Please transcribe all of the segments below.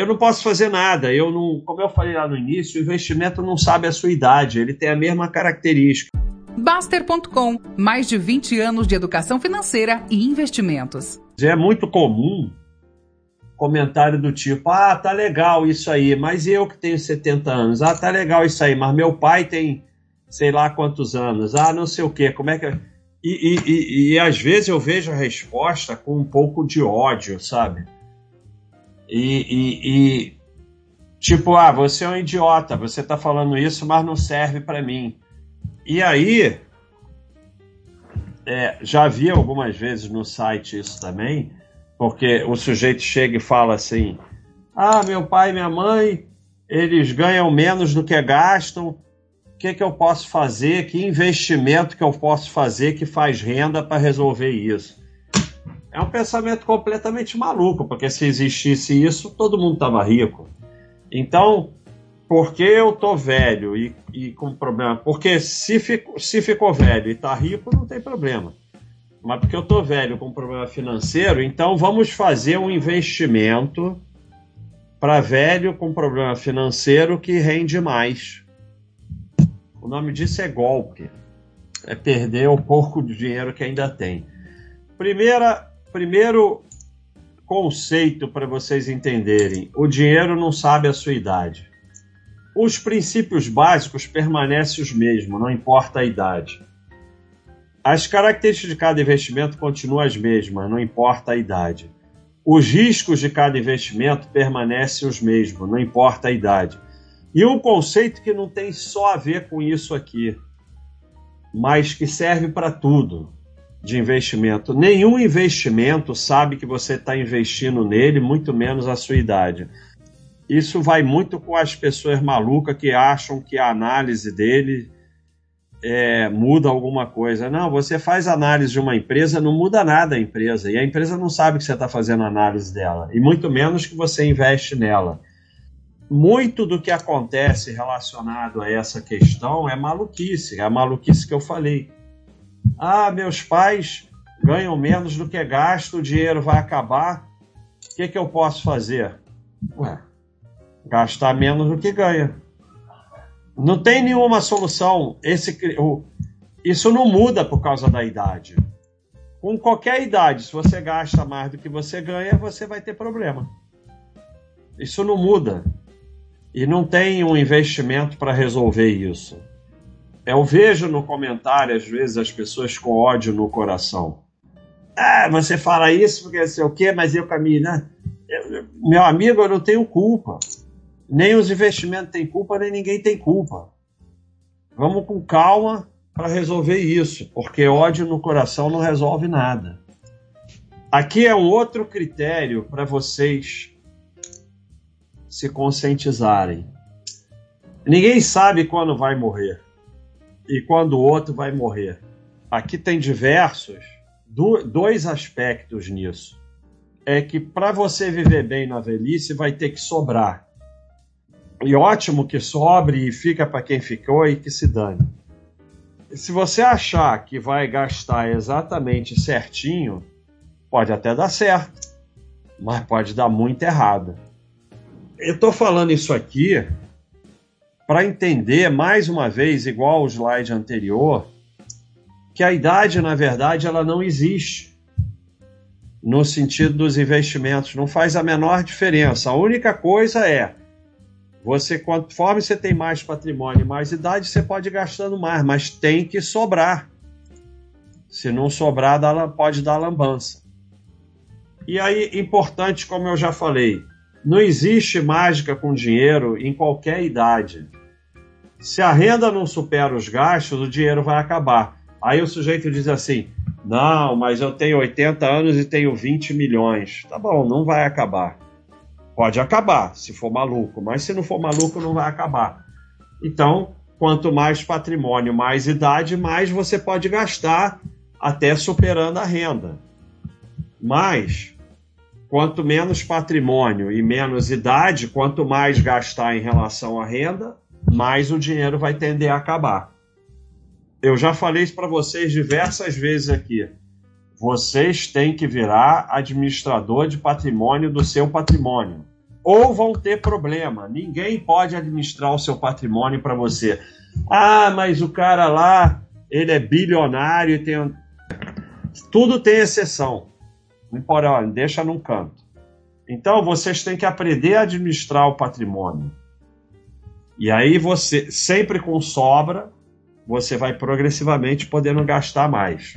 eu não posso fazer nada. Eu não, como eu falei lá no início, o investimento não sabe a sua idade, ele tem a mesma característica. Baster.com, mais de 20 anos de educação financeira e investimentos. É muito comum comentário do tipo: "Ah, tá legal isso aí, mas eu que tenho 70 anos. Ah, tá legal isso aí, mas meu pai tem sei lá quantos anos. Ah, não sei o quê. Como é que e, e, e, e às vezes eu vejo a resposta com um pouco de ódio, sabe? E, e, e, tipo, ah, você é um idiota, você tá falando isso, mas não serve para mim. E aí, é, já vi algumas vezes no site isso também, porque o sujeito chega e fala assim: ah, meu pai e minha mãe, eles ganham menos do que gastam. O que, que eu posso fazer? Que investimento que eu posso fazer que faz renda para resolver isso? É um pensamento completamente maluco, porque se existisse isso, todo mundo estava rico. Então, porque eu tô velho e, e com problema? Porque se, fico, se ficou velho e está rico, não tem problema. Mas porque eu tô velho com problema financeiro, então vamos fazer um investimento para velho com problema financeiro que rende mais. O nome disso é golpe. É perder o pouco de dinheiro que ainda tem. Primeira Primeiro conceito para vocês entenderem: o dinheiro não sabe a sua idade. Os princípios básicos permanecem os mesmos, não importa a idade. As características de cada investimento continuam as mesmas, não importa a idade. Os riscos de cada investimento permanecem os mesmos, não importa a idade. E um conceito que não tem só a ver com isso aqui, mas que serve para tudo de investimento. Nenhum investimento sabe que você está investindo nele, muito menos a sua idade. Isso vai muito com as pessoas malucas que acham que a análise dele é, muda alguma coisa. Não, você faz análise de uma empresa, não muda nada a empresa. E a empresa não sabe que você está fazendo análise dela. E muito menos que você investe nela. Muito do que acontece relacionado a essa questão é maluquice. É a maluquice que eu falei ah, meus pais ganham menos do que gasto, o dinheiro vai acabar. O que, que eu posso fazer? Ué, gastar menos do que ganha. Não tem nenhuma solução. Esse, o, isso não muda por causa da idade. Com qualquer idade, se você gasta mais do que você ganha, você vai ter problema. Isso não muda. E não tem um investimento para resolver isso. Eu vejo no comentário, às vezes, as pessoas com ódio no coração. Ah, você fala isso porque sei o quê, mas eu caminho, né? Eu, meu amigo, eu não tenho culpa. Nem os investimentos têm culpa, nem ninguém tem culpa. Vamos com calma para resolver isso, porque ódio no coração não resolve nada. Aqui é um outro critério para vocês se conscientizarem. Ninguém sabe quando vai morrer e quando o outro vai morrer. Aqui tem diversos, dois aspectos nisso. É que para você viver bem na velhice vai ter que sobrar. E ótimo que sobre e fica para quem ficou e que se dane. Se você achar que vai gastar exatamente certinho, pode até dar certo, mas pode dar muito errado. Eu estou falando isso aqui para entender mais uma vez, igual ao slide anterior, que a idade, na verdade, ela não existe no sentido dos investimentos, não faz a menor diferença. A única coisa é você, conforme você tem mais patrimônio e mais idade, você pode ir gastando mais, mas tem que sobrar. Se não sobrar, pode dar lambança. E aí, importante, como eu já falei, não existe mágica com dinheiro em qualquer idade. Se a renda não supera os gastos, o dinheiro vai acabar. Aí o sujeito diz assim: não, mas eu tenho 80 anos e tenho 20 milhões. Tá bom, não vai acabar. Pode acabar, se for maluco, mas se não for maluco, não vai acabar. Então, quanto mais patrimônio, mais idade, mais você pode gastar até superando a renda. Mas, quanto menos patrimônio e menos idade, quanto mais gastar em relação à renda, mais o dinheiro vai tender a acabar. Eu já falei isso para vocês diversas vezes aqui. Vocês têm que virar administrador de patrimônio do seu patrimônio. ou vão ter problema. Ninguém pode administrar o seu patrimônio para você. Ah, mas o cara lá, ele é bilionário e tem. Tudo tem exceção. Não deixa num canto. Então vocês têm que aprender a administrar o patrimônio. E aí você, sempre com sobra, você vai progressivamente podendo gastar mais.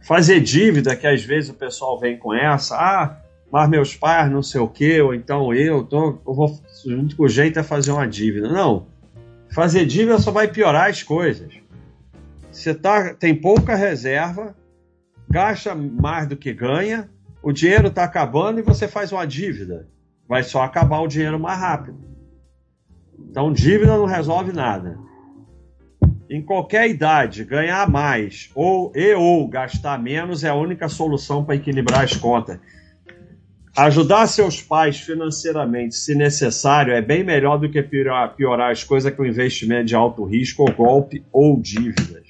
Fazer dívida, que às vezes o pessoal vem com essa, ah, mas meus pais não sei o que, ou então eu, tô, eu vou, o único jeito é fazer uma dívida. Não, fazer dívida só vai piorar as coisas. Você tá, tem pouca reserva, gasta mais do que ganha, o dinheiro está acabando e você faz uma dívida. Vai só acabar o dinheiro mais rápido. Então, dívida não resolve nada. Em qualquer idade, ganhar mais ou e ou gastar menos é a única solução para equilibrar as contas. Ajudar seus pais financeiramente, se necessário, é bem melhor do que piorar, piorar as coisas com investimento de alto risco, ou golpe ou dívidas.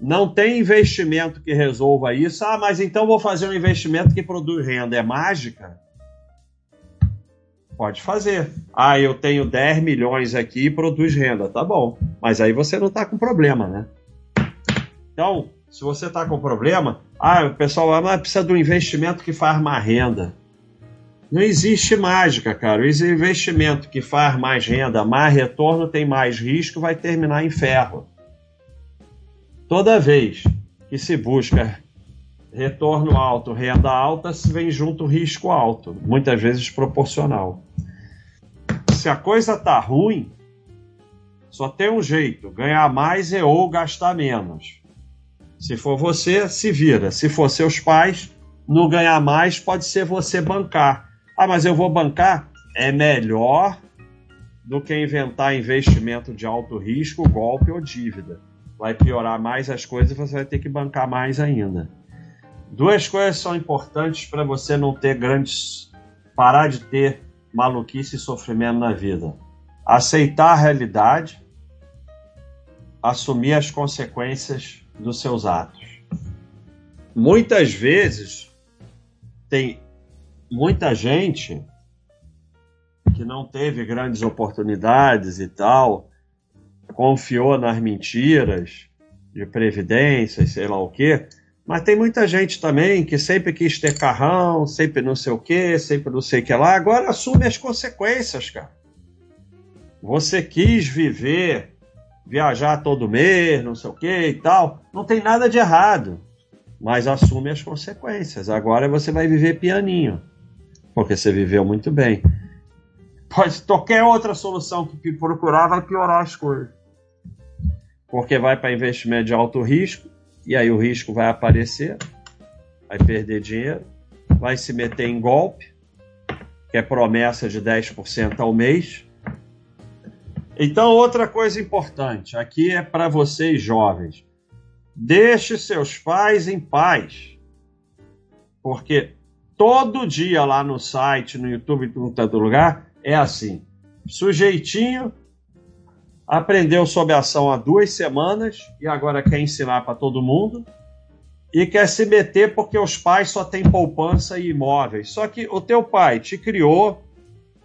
Não tem investimento que resolva isso. Ah, mas então vou fazer um investimento que produz renda. É mágica? Pode fazer. Ah, eu tenho 10 milhões aqui e produz renda. Tá bom. Mas aí você não está com problema, né? Então, se você está com problema, ah, o pessoal ah, precisa de um investimento que faz mais renda. Não existe mágica, cara. O investimento que faz mais renda, mais retorno, tem mais risco, vai terminar em ferro. Toda vez que se busca retorno alto, renda alta, se vem junto risco alto, muitas vezes proporcional. Se a coisa tá ruim, só tem um jeito: ganhar mais e ou gastar menos. Se for você, se vira. Se for seus pais, não ganhar mais, pode ser você bancar. Ah, mas eu vou bancar? É melhor do que inventar investimento de alto risco, golpe ou dívida. Vai piorar mais as coisas e você vai ter que bancar mais ainda. Duas coisas são importantes para você não ter grandes. parar de ter maluquice e sofrimento na vida: aceitar a realidade, assumir as consequências dos seus atos. Muitas vezes tem muita gente que não teve grandes oportunidades e tal, confiou nas mentiras de previdência, sei lá o quê. Mas tem muita gente também que sempre quis ter carrão, sempre não sei o quê, sempre não sei o que lá. Agora assume as consequências, cara. Você quis viver viajar todo mês, não sei o que e tal. Não tem nada de errado, mas assume as consequências. Agora você vai viver pianinho, porque você viveu muito bem. Pode qualquer outra solução que procurar vai piorar as coisas. Porque vai para investimento de alto risco, e aí o risco vai aparecer, vai perder dinheiro, vai se meter em golpe, que é promessa de 10% ao mês, então, outra coisa importante aqui é para vocês jovens: deixe seus pais em paz. Porque todo dia lá no site, no YouTube, em todo lugar, é assim. Sujeitinho aprendeu sobre ação há duas semanas e agora quer ensinar para todo mundo e quer se meter porque os pais só têm poupança e imóveis. Só que o teu pai te criou,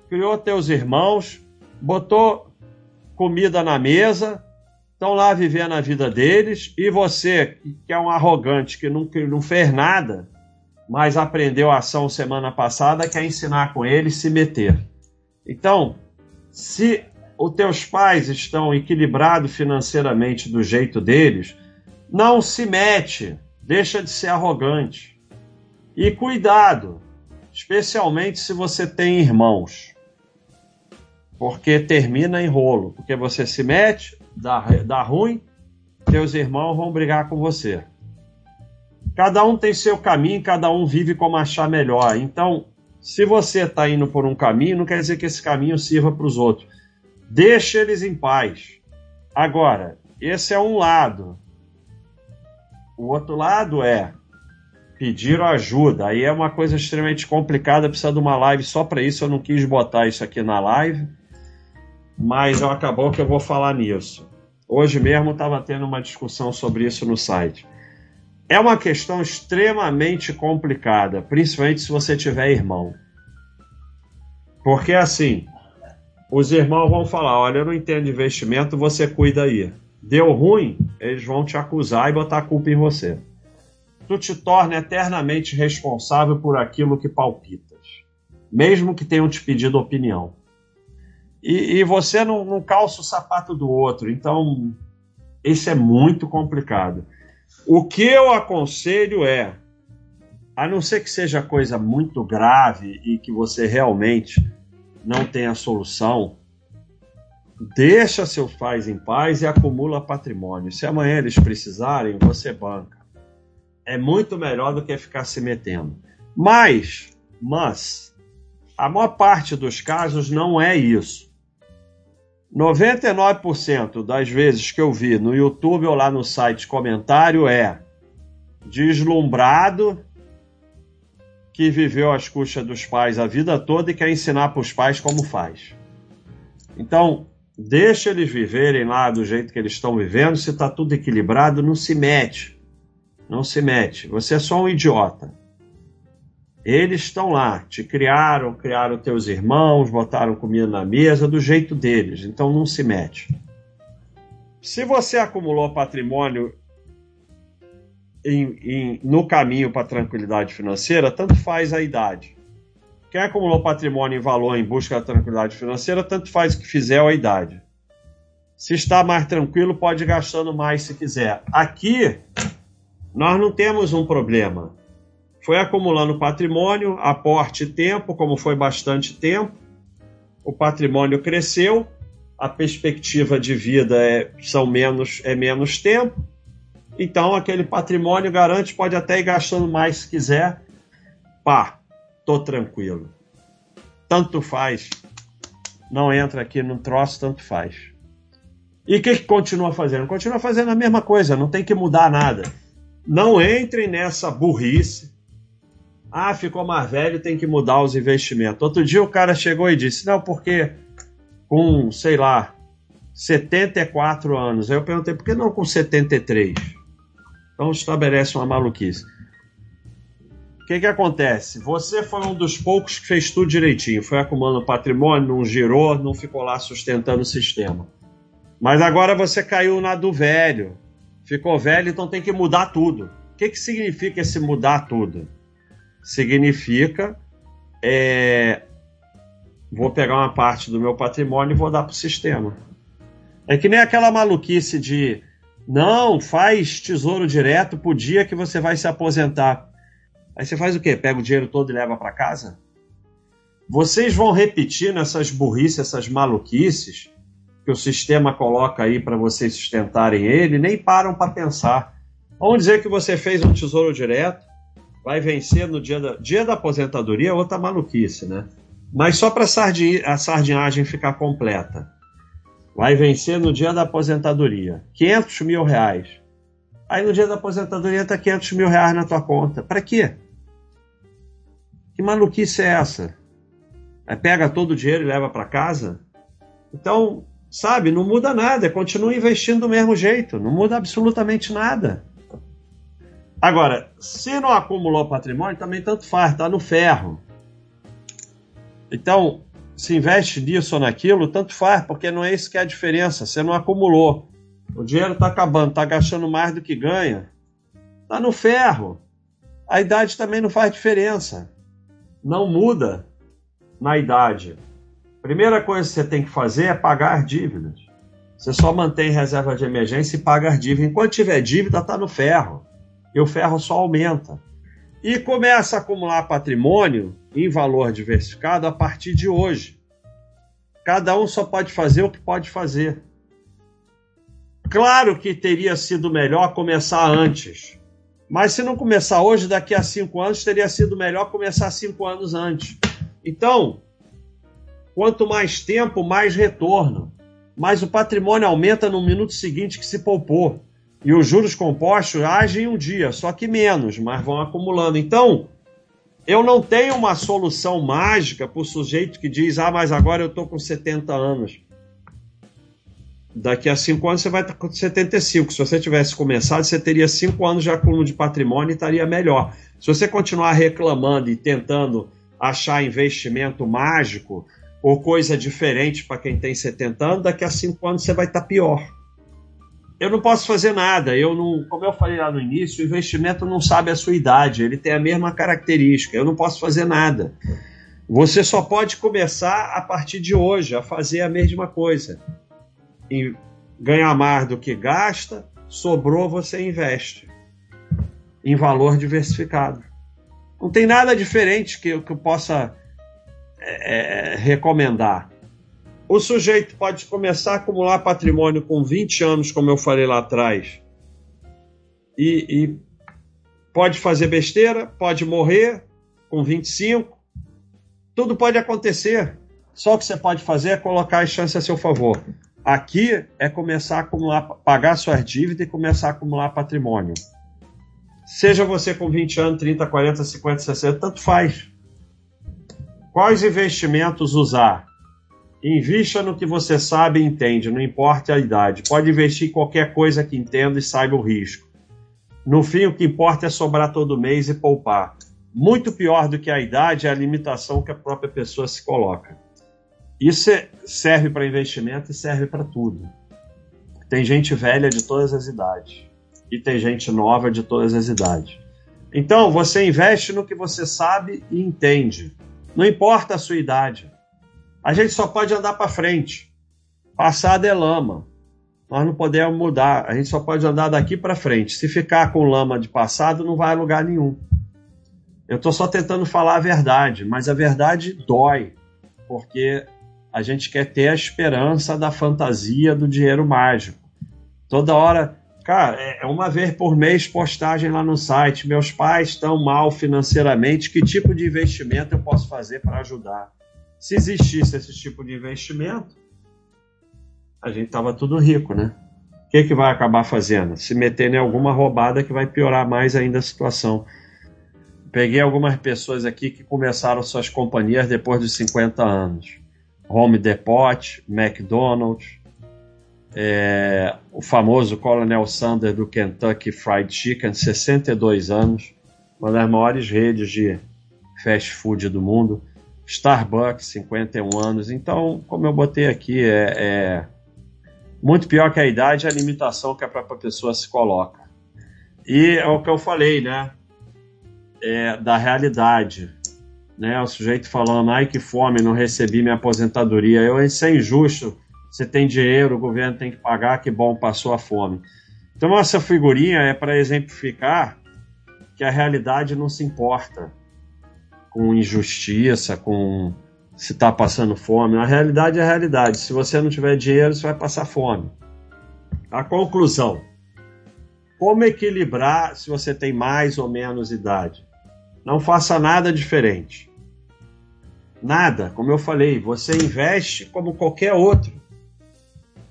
criou teus irmãos, botou comida na mesa, estão lá vivendo a vida deles, e você, que é um arrogante, que não, que não fez nada, mas aprendeu a ação semana passada, quer ensinar com eles se meter. Então, se os teus pais estão equilibrados financeiramente do jeito deles, não se mete, deixa de ser arrogante. E cuidado, especialmente se você tem irmãos porque termina em rolo, porque você se mete, dá, dá ruim, teus irmãos vão brigar com você. Cada um tem seu caminho, cada um vive como achar melhor. Então, se você está indo por um caminho, não quer dizer que esse caminho sirva para os outros. Deixa eles em paz. Agora, esse é um lado. O outro lado é pedir ajuda. Aí é uma coisa extremamente complicada, precisa de uma live só para isso. Eu não quis botar isso aqui na live mas acabou que eu vou falar nisso. Hoje mesmo estava tendo uma discussão sobre isso no site. É uma questão extremamente complicada, principalmente se você tiver irmão. Porque assim, os irmãos vão falar: olha, eu não entendo investimento, você cuida aí. Deu ruim, eles vão te acusar e botar a culpa em você. Tu te torna eternamente responsável por aquilo que palpitas, mesmo que tenham te pedido opinião. E, e você não, não calça o sapato do outro, então isso é muito complicado. O que eu aconselho é, a não ser que seja coisa muito grave e que você realmente não tenha solução, deixa seus pais em paz e acumula patrimônio. Se amanhã eles precisarem, você banca. É muito melhor do que ficar se metendo. Mas, mas, a maior parte dos casos não é isso. 99% das vezes que eu vi no YouTube ou lá no site comentário é deslumbrado que viveu às custas dos pais a vida toda e quer ensinar para os pais como faz. Então, Deixa eles viverem lá do jeito que eles estão vivendo. Se está tudo equilibrado, não se mete. Não se mete. Você é só um idiota. Eles estão lá, te criaram, criaram teus irmãos, botaram comida na mesa do jeito deles. Então não se mete. Se você acumulou patrimônio em, em, no caminho para a tranquilidade financeira, tanto faz a idade. Quem acumulou patrimônio em valor em busca da tranquilidade financeira, tanto faz o que fizer a idade. Se está mais tranquilo, pode ir gastando mais se quiser. Aqui, nós não temos um problema. Foi acumulando patrimônio, aporte tempo, como foi bastante tempo, o patrimônio cresceu, a perspectiva de vida é, são menos, é menos tempo, então aquele patrimônio garante, pode até ir gastando mais se quiser. Pá, tô tranquilo. Tanto faz. Não entra aqui no troço, tanto faz. E o que, que continua fazendo? Continua fazendo a mesma coisa, não tem que mudar nada. Não entrem nessa burrice. Ah, ficou mais velho, tem que mudar os investimentos. Outro dia o cara chegou e disse: Não, porque com, sei lá, 74 anos. Aí eu perguntei: Por que não com 73? Então estabelece uma maluquice que, que acontece? Você foi um dos poucos que fez tudo direitinho, foi acumulando patrimônio, não girou, não ficou lá sustentando o sistema. Mas agora você caiu na do velho. Ficou velho, então tem que mudar tudo. O que, que significa esse mudar tudo? Significa é, vou pegar uma parte do meu patrimônio e vou dar para o sistema. É que nem aquela maluquice de não, faz tesouro direto pro dia que você vai se aposentar. Aí você faz o quê? Pega o dinheiro todo e leva para casa? Vocês vão repetindo essas burrices, essas maluquices que o sistema coloca aí para vocês sustentarem ele, nem param para pensar. Vamos dizer que você fez um tesouro direto, vai vencer no dia da, dia da aposentadoria, outra maluquice, né? Mas só para a sardinhagem ficar completa. Vai vencer no dia da aposentadoria. 500 mil reais. Aí no dia da aposentadoria está 500 mil reais na tua conta. Para quê? Que maluquice é essa? Aí pega todo o dinheiro e leva para casa? Então, sabe, não muda nada, continua investindo do mesmo jeito, não muda absolutamente nada. Agora, se não acumulou patrimônio, também tanto faz, tá no ferro. Então, se investe nisso ou naquilo, tanto faz, porque não é isso que é a diferença. Você não acumulou. O dinheiro está acabando, está gastando mais do que ganha. Está no ferro. A idade também não faz diferença não muda na idade. Primeira coisa que você tem que fazer é pagar dívidas. Você só mantém reserva de emergência e paga as dívidas. Enquanto tiver dívida, está no ferro. E o ferro só aumenta. E começa a acumular patrimônio em valor diversificado a partir de hoje. Cada um só pode fazer o que pode fazer. Claro que teria sido melhor começar antes. Mas se não começar hoje, daqui a cinco anos, teria sido melhor começar cinco anos antes. Então, quanto mais tempo, mais retorno. Mas o patrimônio aumenta no minuto seguinte que se poupou. E os juros compostos agem um dia, só que menos, mas vão acumulando. Então, eu não tenho uma solução mágica para o sujeito que diz: ah, mas agora eu estou com 70 anos daqui a cinco anos você vai estar com 75. Se você tivesse começado, você teria cinco anos de acúmulo de patrimônio e estaria melhor. Se você continuar reclamando e tentando achar investimento mágico ou coisa diferente para quem tem 70 anos, daqui a 5 anos você vai estar tá pior. Eu não posso fazer nada. Eu não, como eu falei lá no início, o investimento não sabe a sua idade, ele tem a mesma característica. Eu não posso fazer nada. Você só pode começar a partir de hoje a fazer a mesma coisa. E ganhar mais do que gasta, sobrou, você investe em valor diversificado. Não tem nada diferente que, que eu possa é, é, recomendar. O sujeito pode começar a acumular patrimônio com 20 anos, como eu falei lá atrás, e, e pode fazer besteira, pode morrer com 25, tudo pode acontecer. Só o que você pode fazer é colocar as chances a seu favor. Aqui é começar a acumular, pagar suas dívidas e começar a acumular patrimônio. Seja você com 20 anos, 30, 40, 50, 60, tanto faz. Quais investimentos usar? Invista no que você sabe e entende, não importa a idade. Pode investir em qualquer coisa que entenda e saiba o risco. No fim, o que importa é sobrar todo mês e poupar. Muito pior do que a idade é a limitação que a própria pessoa se coloca. Isso serve para investimento e serve para tudo. Tem gente velha de todas as idades e tem gente nova de todas as idades. Então, você investe no que você sabe e entende. Não importa a sua idade. A gente só pode andar para frente. Passado é lama. Nós não podemos mudar. A gente só pode andar daqui para frente. Se ficar com lama de passado, não vai a lugar nenhum. Eu estou só tentando falar a verdade, mas a verdade dói, porque a gente quer ter a esperança da fantasia do dinheiro mágico. Toda hora Cara, é, é uma vez por mês postagem lá no site. Meus pais estão mal financeiramente. Que tipo de investimento eu posso fazer para ajudar? Se existisse esse tipo de investimento, a gente tava tudo rico, né? O que, que vai acabar fazendo? Se meter em alguma roubada que vai piorar mais ainda a situação. Peguei algumas pessoas aqui que começaram suas companhias depois dos 50 anos. Home Depot, McDonald's, é, o famoso Colonel Sanders do Kentucky Fried Chicken, 62 anos, uma das maiores redes de fast food do mundo. Starbucks, 51 anos. Então, como eu botei aqui, é, é muito pior que a idade é a limitação que a própria pessoa se coloca. E é o que eu falei, né? É, da realidade. Né? O sujeito falando, ai que fome, não recebi minha aposentadoria. Eu, isso é injusto você tem dinheiro, o governo tem que pagar, que bom, passou a fome. Então, essa figurinha é para exemplificar que a realidade não se importa com injustiça, com se está passando fome. A realidade é a realidade. Se você não tiver dinheiro, você vai passar fome. A conclusão: como equilibrar se você tem mais ou menos idade? Não faça nada diferente. Nada, como eu falei, você investe como qualquer outro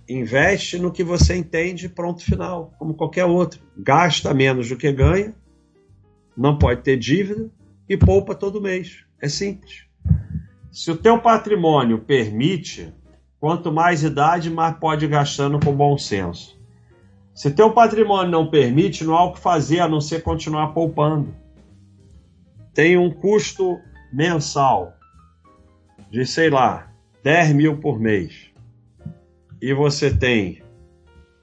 investe no que você entende, pronto, final, como qualquer outro. Gasta menos do que ganha, não pode ter dívida e poupa todo mês. É simples. Se o teu patrimônio permite, quanto mais idade, mais pode ir gastando com bom senso. Se teu patrimônio não permite, não há o que fazer a não ser continuar poupando. Tem um custo mensal de, sei lá, 10 mil por mês e você tem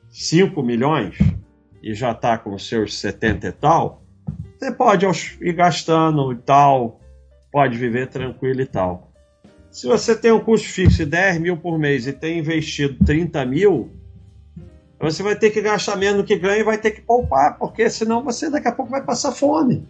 5 milhões e já está com seus 70 e tal, você pode ir gastando e tal, pode viver tranquilo e tal. Se você tem um custo fixo de 10 mil por mês e tem investido 30 mil, você vai ter que gastar menos do que ganha e vai ter que poupar, porque senão você daqui a pouco vai passar fome.